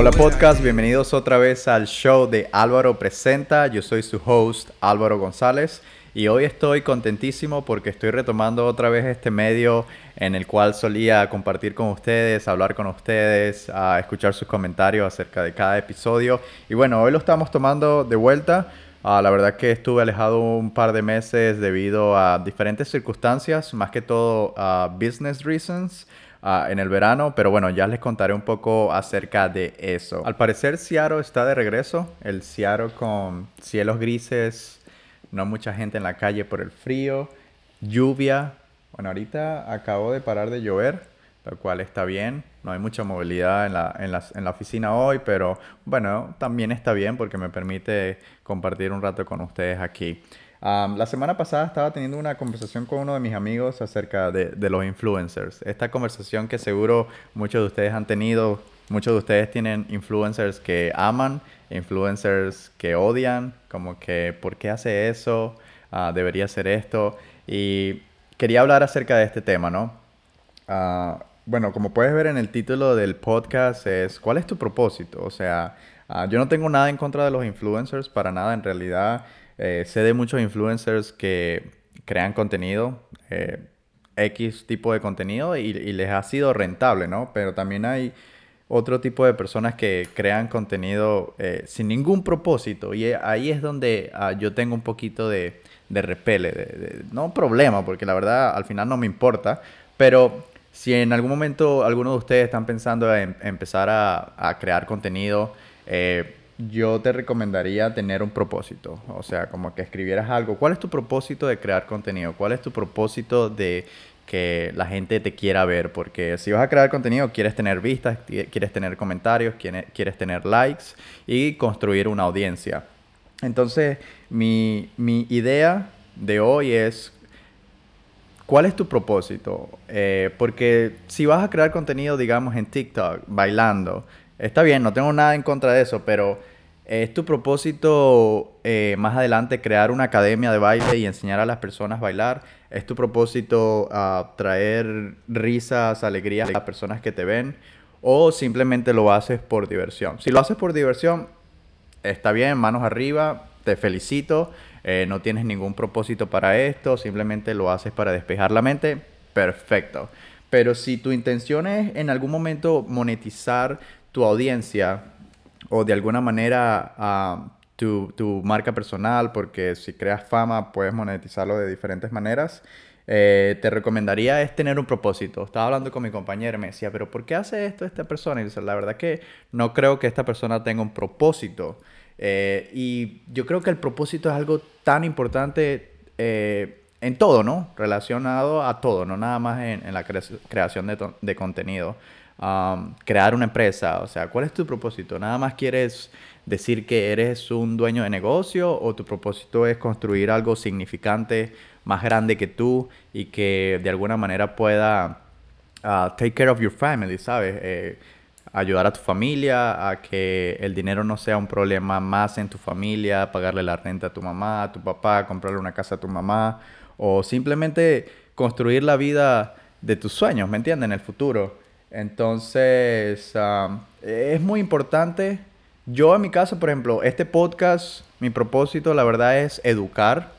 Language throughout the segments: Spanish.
Hola podcast, bienvenidos otra vez al show de Álvaro Presenta. Yo soy su host Álvaro González y hoy estoy contentísimo porque estoy retomando otra vez este medio en el cual solía compartir con ustedes, hablar con ustedes, a escuchar sus comentarios acerca de cada episodio. Y bueno, hoy lo estamos tomando de vuelta. Ah, la verdad que estuve alejado un par de meses debido a diferentes circunstancias, más que todo a business reasons. Ah, en el verano, pero bueno, ya les contaré un poco acerca de eso. Al parecer Seattle está de regreso, el Seattle con cielos grises, no mucha gente en la calle por el frío, lluvia. Bueno, ahorita acabo de parar de llover, lo cual está bien. No hay mucha movilidad en la, en, en la oficina hoy, pero bueno, también está bien porque me permite compartir un rato con ustedes aquí la semana pasada estaba teniendo una conversación con uno de mis amigos acerca de, de, los influencers. Esta conversación que seguro muchos de ustedes han tenido, muchos de ustedes tienen influencers que aman, influencers que odian, como que ¿por qué hace eso? Uh, debería hacer esto. Y quería hablar acerca de este tema, ¿no? Uh, bueno, como puedes ver en el título del podcast es ¿cuál es tu propósito? O sea, uh, yo no tengo nada en contra de los influencers, para nada en realidad. Eh, sé de muchos influencers que crean contenido, eh, X tipo de contenido y, les ha sido rentable, ¿no? Pero también hay otro tipo de personas que crean contenido eh, sin ningún propósito y ahí es donde ah, yo tengo un poquito de, de repele, de, no problema, porque la verdad al final no me importa, pero si en algún momento alguno de ustedes están pensando en, empezar a, a, crear contenido, eh, yo te recomendaría tener un propósito. O sea, como que escribieras algo. ¿Cuál es tu propósito de crear contenido? ¿Cuál es tu propósito de que la gente te quiera ver? Porque si vas a crear contenido, quieres tener vistas, quieres tener comentarios, quieres tener likes y construir una audiencia. Entonces, mi, idea de hoy es ¿Cuál es tu propósito? Eh, porque si vas a crear contenido, digamos, en TikTok, bailando, Está bien, no tengo nada en contra de eso, pero ¿es tu propósito eh, más adelante crear una academia de baile y enseñar a las personas a bailar? ¿Es tu propósito uh, traer risas, alegrías a las personas que te ven? ¿O simplemente lo haces por diversión? Si lo haces por diversión, está bien, manos arriba, te felicito. Eh, no tienes ningún propósito para esto, simplemente lo haces para despejar la mente, perfecto. Pero si tu intención es en algún momento monetizar tu audiencia o de alguna manera uh, tu, tu, marca personal, porque si creas fama puedes monetizarlo de diferentes maneras. Eh, te recomendaría es tener un propósito. Estaba hablando con mi compañero y me decía, pero ¿por qué hace esto esta persona? Y dice, la verdad que no creo que esta persona tenga un propósito. Eh, y yo creo que el propósito es algo tan importante eh, en todo, ¿no? Relacionado a todo, no nada más en, en la creación de, de contenido crear una empresa? O sea, ¿cuál es tu propósito? ¿Nada más quieres decir que eres un dueño de negocio o tu propósito es construir algo significante, más grande que tú y que de alguna manera pueda uh, take care of your family, ¿sabes? Eh, ayudar a tu familia, a que el dinero no sea un problema más en tu familia, pagarle la renta a tu mamá, a tu papá, comprarle una casa a tu mamá, o simplemente construir la vida de tus sueños, ¿me entiendes? En el futuro. Entonces, es muy importante. Yo en mi caso, por ejemplo, este podcast, mi propósito, la verdad, es educar.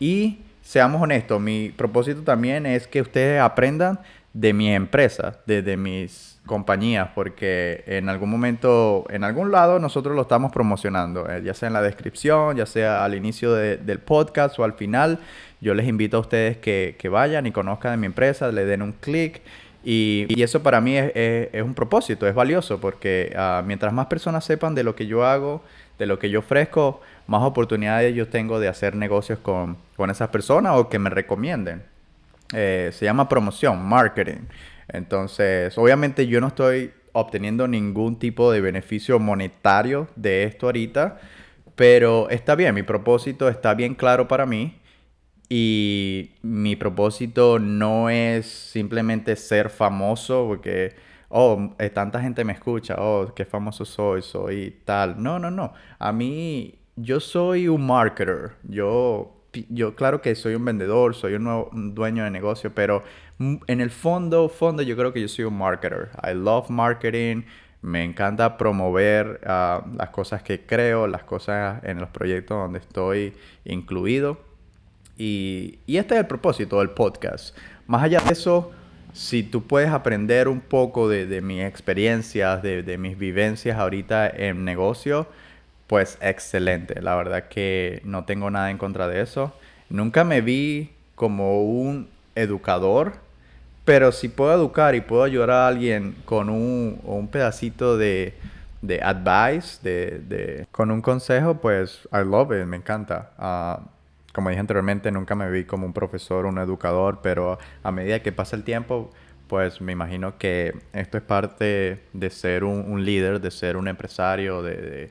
Y seamos honestos, mi propósito también es que ustedes aprendan de mi empresa, de, mis compañías, porque en algún momento, en algún lado, nosotros lo estamos promocionando, eh, ya sea en la descripción, ya sea al inicio del podcast o al final. Yo les invito a ustedes que, que vayan y conozcan de mi empresa, le den un clic y, eso para mí es, un propósito, es valioso, porque ah, mientras más personas sepan de lo que yo hago, de lo que yo ofrezco, más oportunidades yo tengo de hacer negocios con, esas personas o que me recomienden. Eh, se llama promoción, marketing. Entonces, obviamente yo no estoy obteniendo ningún tipo de beneficio monetario de esto ahorita, pero está bien, mi propósito está bien claro para mí y mi propósito no es simplemente ser famoso porque, oh, eh, tanta gente me escucha, oh, qué famoso soy, soy tal. No, no, no. A mí, yo soy un marketer. Yo, yo claro que soy un vendedor, soy un, nuevo, dueño de negocio, pero en el fondo, fondo, yo creo que yo soy un marketer. I love marketing. Me encanta promover ah, las cosas que creo, las cosas en los proyectos donde estoy incluido. Y, este es el propósito del podcast. Más allá de eso, si tú puedes aprender un poco de, mis experiencias, de, de, mis vivencias ahorita en negocio, pues excelente. La verdad que no tengo nada en contra de eso. Nunca me vi como un educador pero si puedo educar y puedo ayudar a alguien con un, un pedacito de, de advice, de, de, con un consejo, pues I love it, me encanta. Uh, como dije anteriormente, nunca me vi como un profesor, un educador, pero a medida que pasa el tiempo, pues me imagino que esto es parte de ser un, líder, de ser un empresario, de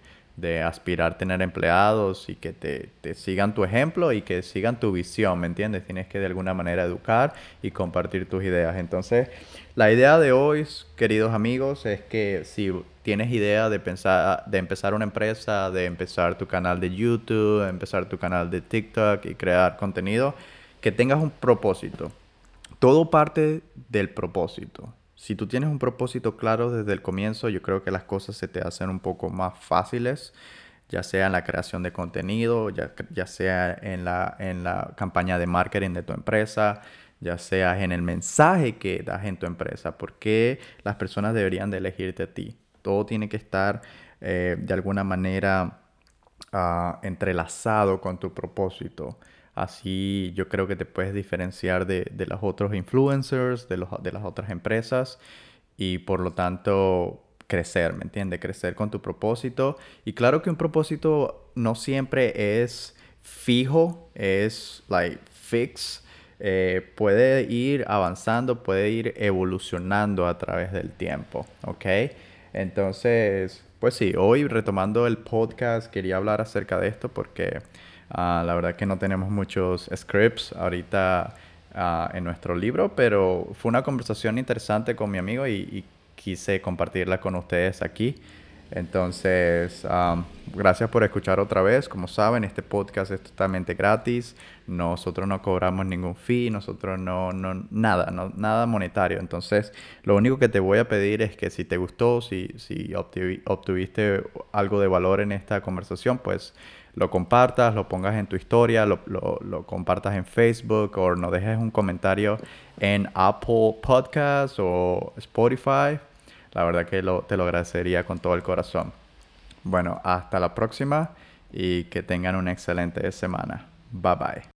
aspirar a tener empleados y que te, te, sigan tu ejemplo y que sigan tu visión, ¿me entiendes? Tienes que de alguna manera educar y compartir tus ideas. Entonces, la idea de hoy, queridos amigos, es que si tienes idea de, pensar, de empezar una empresa, de empezar tu canal de YouTube, de empezar tu canal de TikTok y crear contenido, que tengas un propósito. Todo parte del propósito. Si tú tienes un propósito claro desde el comienzo, yo creo que las cosas se te hacen un poco más fáciles, ya sea en la creación de contenido, ya, sea en la, en la campaña de marketing de tu empresa, ya sea en el mensaje que das en tu empresa, porque las personas deberían de elegirte a ti. Todo tiene que estar eh, de alguna manera ah, entrelazado con tu propósito. Así yo creo que te puedes diferenciar de, los otros influencers, de, de las otras empresas y por lo tanto crecer, ¿me entiendes? Crecer con tu propósito. Y claro que un propósito no siempre es fijo, es like fix. Eh, puede ir avanzando, puede ir evolucionando a través del tiempo, ¿ok? Entonces, pues sí, hoy retomando el podcast quería hablar acerca de esto porque Ah, la verdad que no tenemos muchos scripts ahorita ah, en nuestro libro, pero fue una conversación interesante con mi amigo y, quise compartirla con ustedes aquí. Entonces, gracias por escuchar otra vez. Como saben, este podcast es totalmente gratis. Nosotros no cobramos ningún fee, nosotros no, no nada, no, nada monetario. Entonces, lo único que te voy a pedir es que si te gustó, si, si obtuviste algo de valor en esta conversación, pues lo compartas, lo pongas en tu historia, lo, compartas en Facebook o nos dejes un comentario en Apple Podcasts o Spotify. La verdad que te lo agradecería con todo el corazón. Bueno, hasta la próxima y que tengan una excelente semana. Bye bye.